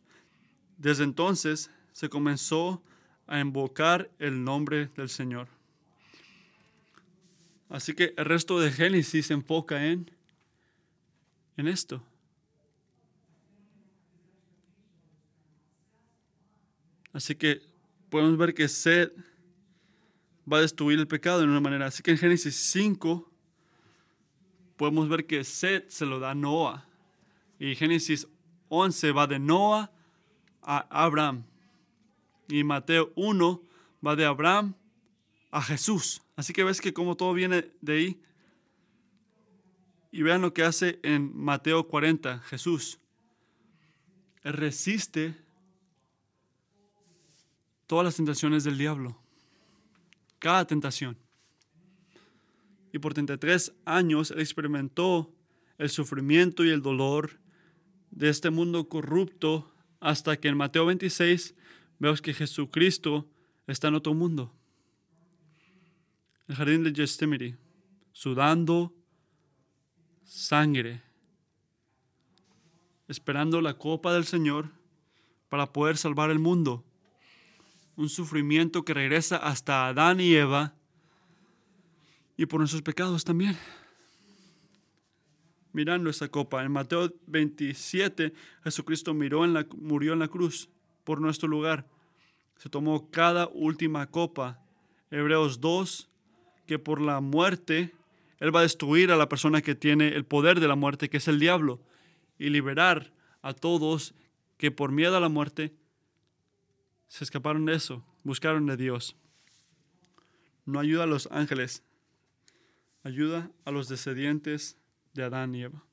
Desde entonces se comenzó a invocar el nombre del Señor. Así que el resto de Génesis se enfoca en, en esto. Así que podemos ver que Seth va a destruir el pecado de una manera. Así que en Génesis 5 podemos ver que Seth se lo da a Noah. Y Génesis 11 va de Noah a Abraham. Y Mateo 1 va de Abraham a Jesús. Así que ves que como todo viene de ahí. Y vean lo que hace en Mateo 40, Jesús. Él resiste todas las tentaciones del diablo. Cada tentación. Y por 33 años él experimentó el sufrimiento y el dolor de este mundo corrupto hasta que en Mateo 26 vemos que Jesucristo está en otro mundo. El jardín de Gethsemane, sudando sangre, esperando la copa del Señor para poder salvar el mundo. Un sufrimiento que regresa hasta Adán y Eva y por nuestros pecados también mirando esa copa. En Mateo 27, Jesucristo miró en la, murió en la cruz por nuestro lugar. Se tomó cada última copa. Hebreos 2, que por la muerte, Él va a destruir a la persona que tiene el poder de la muerte, que es el diablo, y liberar a todos que por miedo a la muerte se escaparon de eso, buscaron de Dios. no ayuda a los ángeles, ayuda a los descendientes de Adán y Eva.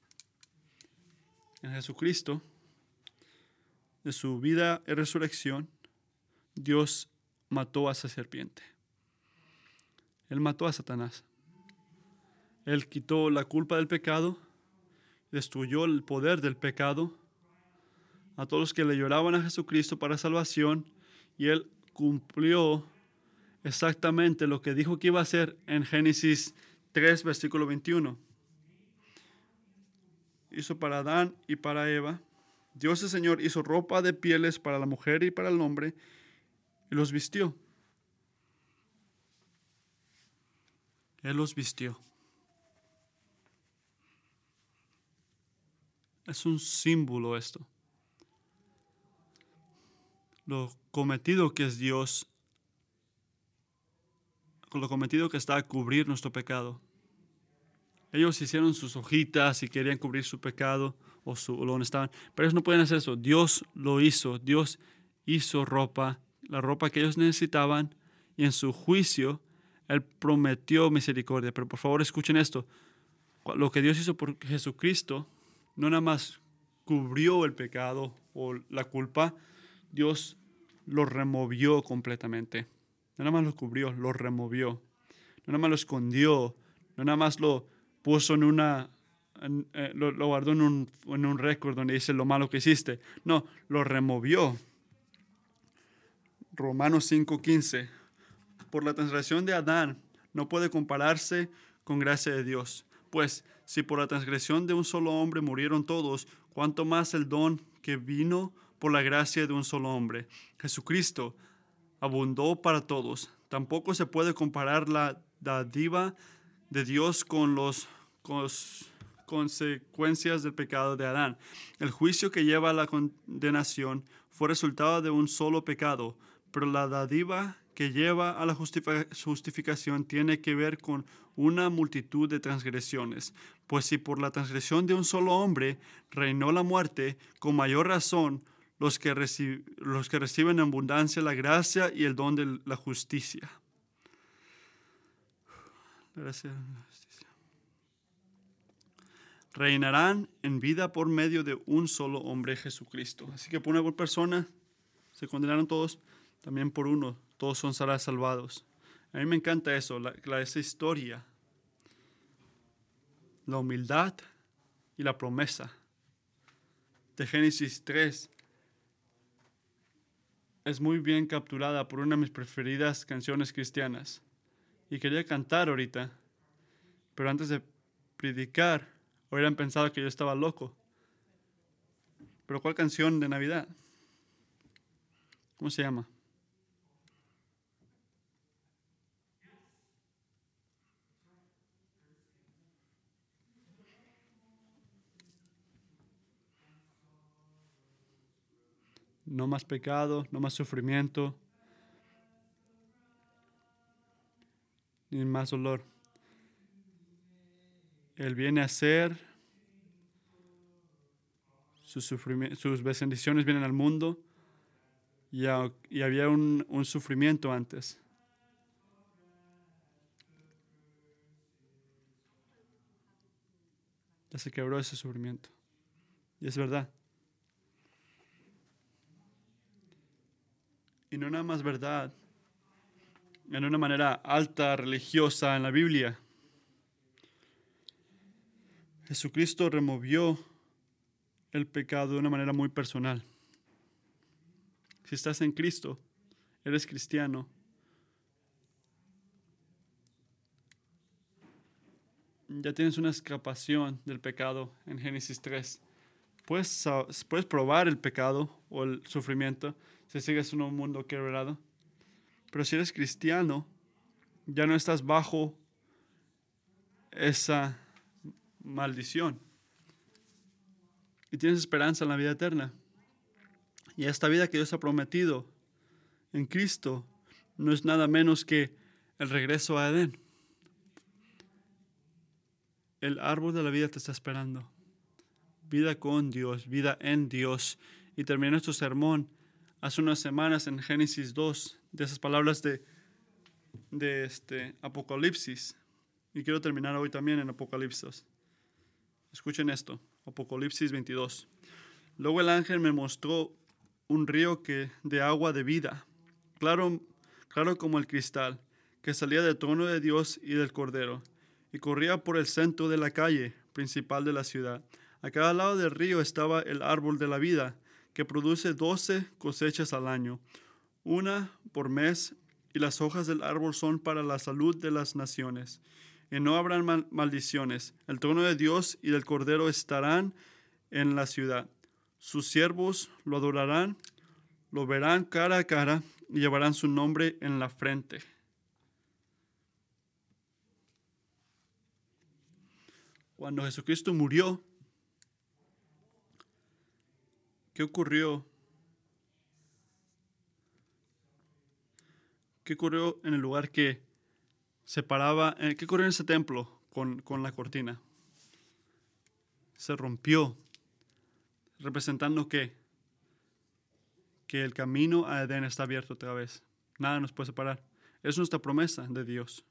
En Jesucristo, de su vida y resurrección, Dios mató a esa serpiente. Él mató a Satanás. Él quitó la culpa del pecado, destruyó el poder del pecado a todos los que le lloraban a Jesucristo para salvación y Él cumplió exactamente lo que dijo que iba a hacer en Génesis 3, versículo 21. Hizo para Adán y para Eva. Dios el Señor hizo ropa de pieles para la mujer y para el hombre y los vistió. Él los vistió. Es un símbolo esto. Lo cometido que es Dios, lo cometido que está a cubrir nuestro pecado. Ellos hicieron sus hojitas y querían cubrir su pecado o, su, o donde estaban, pero ellos no pueden hacer eso. Dios lo hizo. Dios hizo ropa, la ropa que ellos necesitaban, y en su juicio él prometió misericordia. Pero por favor escuchen esto. Lo que Dios hizo por Jesucristo no nada más cubrió el pecado o la culpa, Dios lo removió completamente. No nada más lo cubrió, lo removió. No nada más lo escondió, no nada más lo puso en una, eh, lo, guardó en un, en un récord donde dice lo malo que hiciste. No, lo removió. Romanos 5:15 por la transgresión de Adán no puede compararse con gracia de Dios. Pues si por la transgresión de un solo hombre murieron todos, cuanto más el don que vino por la gracia de un solo hombre, Jesucristo, abundó para todos. Tampoco se puede comparar la dádiva de Dios con las consecuencias del pecado de Adán. El juicio que lleva a la condenación fue resultado de un solo pecado, pero la dádiva que lleva a la justificación tiene que ver con una multitud de transgresiones. Pues si por la transgresión de un solo hombre reinó la muerte, con mayor razón los que, los que reciben en abundancia la gracia y el don de la justicia. Reinarán en vida por medio de un solo hombre, Jesucristo. Así que por una persona se condenaron todos, también por uno todos son salvados. A mí me encanta eso, la, esa historia, la humildad y la promesa de Génesis 3 es muy bien capturada por una de mis preferidas canciones cristianas. Y quería cantar ahorita, pero antes de predicar, hubieran pensado que yo estaba loco. Pero ¿cuál canción de Navidad? ¿Cómo se llama? No más pecado, no más sufrimiento, ni más dolor. Él viene a ser, sus, sus bendiciones vienen al mundo y, había un, un sufrimiento antes. Ya se quebró ese sufrimiento. Y es verdad. Y no nada más verdad en una manera alta, religiosa en la Biblia. Jesucristo removió el pecado de una manera muy personal. Si estás en Cristo, eres cristiano, ya tienes una escapación del pecado en Génesis 3. Puedes, puedes probar el pecado o el sufrimiento, si sigues en un mundo quebrado. Pero si eres cristiano, ya no estás bajo esa maldición. Y tienes esperanza en la vida eterna. Y esta vida que Dios ha prometido en Cristo no es nada menos que el regreso a Edén. El árbol de la vida te está esperando. Vida con Dios, vida en Dios. Y termina nuestro sermón hace unas semanas en Génesis 2, de esas palabras de de este Apocalipsis. Y quiero terminar hoy también en Apocalipsis. Escuchen esto, Apocalipsis 22. Luego el ángel me mostró un río que, de agua de vida, claro, claro como el cristal, que salía del trono de Dios y del Cordero, y corría por el centro de la calle principal de la ciudad. A cada lado del río estaba el árbol de la vida, que produce doce cosechas al año, una por mes, y las hojas del árbol son para la salud de las naciones. Y no habrán maldiciones. El trono de Dios y del Cordero estarán en la ciudad. Sus siervos lo adorarán, lo verán cara a cara y llevarán su nombre en la frente. Cuando Jesucristo murió, ¿qué ocurrió? ¿Qué ocurrió en el lugar que separaba? Eh, ¿Qué ocurrió en ese templo con, con la cortina? Se rompió representando que que el camino a Edén está abierto otra vez. Nada nos puede separar. Es nuestra promesa de Dios.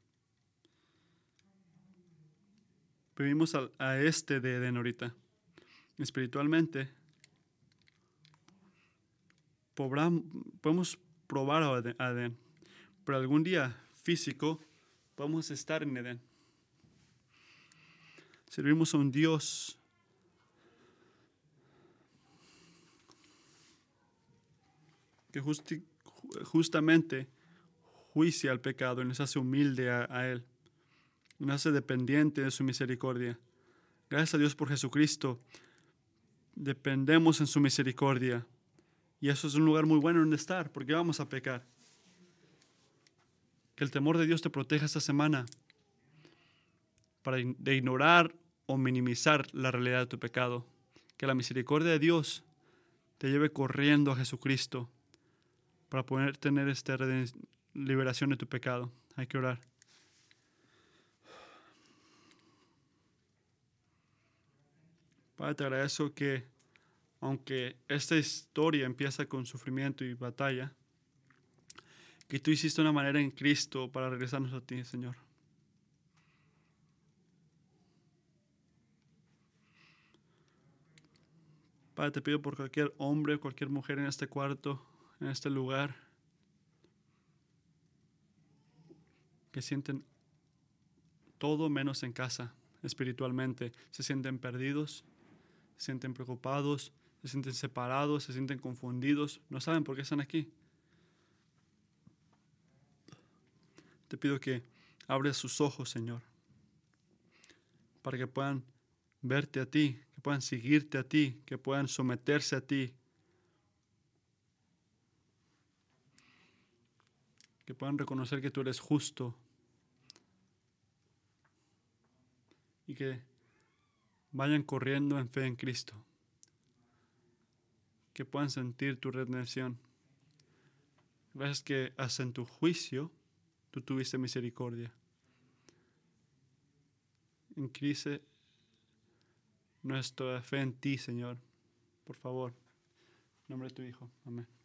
Vivimos a, a este de Edén ahorita. Espiritualmente, podemos probar a Edén, pero algún día físico podemos estar en Edén. Servimos a un Dios que justamente juicia al pecado y nos hace humilde a, Él, nos hace dependiente de su misericordia. Gracias a Dios por Jesucristo, dependemos en su misericordia. Y eso es un lugar muy bueno donde estar, porque vamos a pecar. Que el temor de Dios te proteja esta semana para de ignorar o minimizar la realidad de tu pecado. Que la misericordia de Dios te lleve corriendo a Jesucristo para poder tener esta liberación de tu pecado. Hay que orar. Padre, te agradezco que aunque esta historia empieza con sufrimiento y batalla, que tú hiciste una manera en Cristo para regresarnos a ti, Señor. Padre, te pido por cualquier hombre cualquier mujer en este cuarto en este lugar que sienten todo menos en casa espiritualmente. Se sienten perdidos, se sienten preocupados, se sienten separados, se sienten confundidos, no saben por qué están aquí. Te pido que abres sus ojos, Señor, para que puedan verte a ti, que puedan seguirte a ti, que puedan someterse a ti, que puedan reconocer que tú eres justo y que vayan corriendo en fe en Cristo, que puedan sentir tu redención. Gracias que hasta en tu juicio tú tuviste misericordia. Cristo nuestra fe en ti, Señor. Por favor, en nombre de tu Hijo. Amén.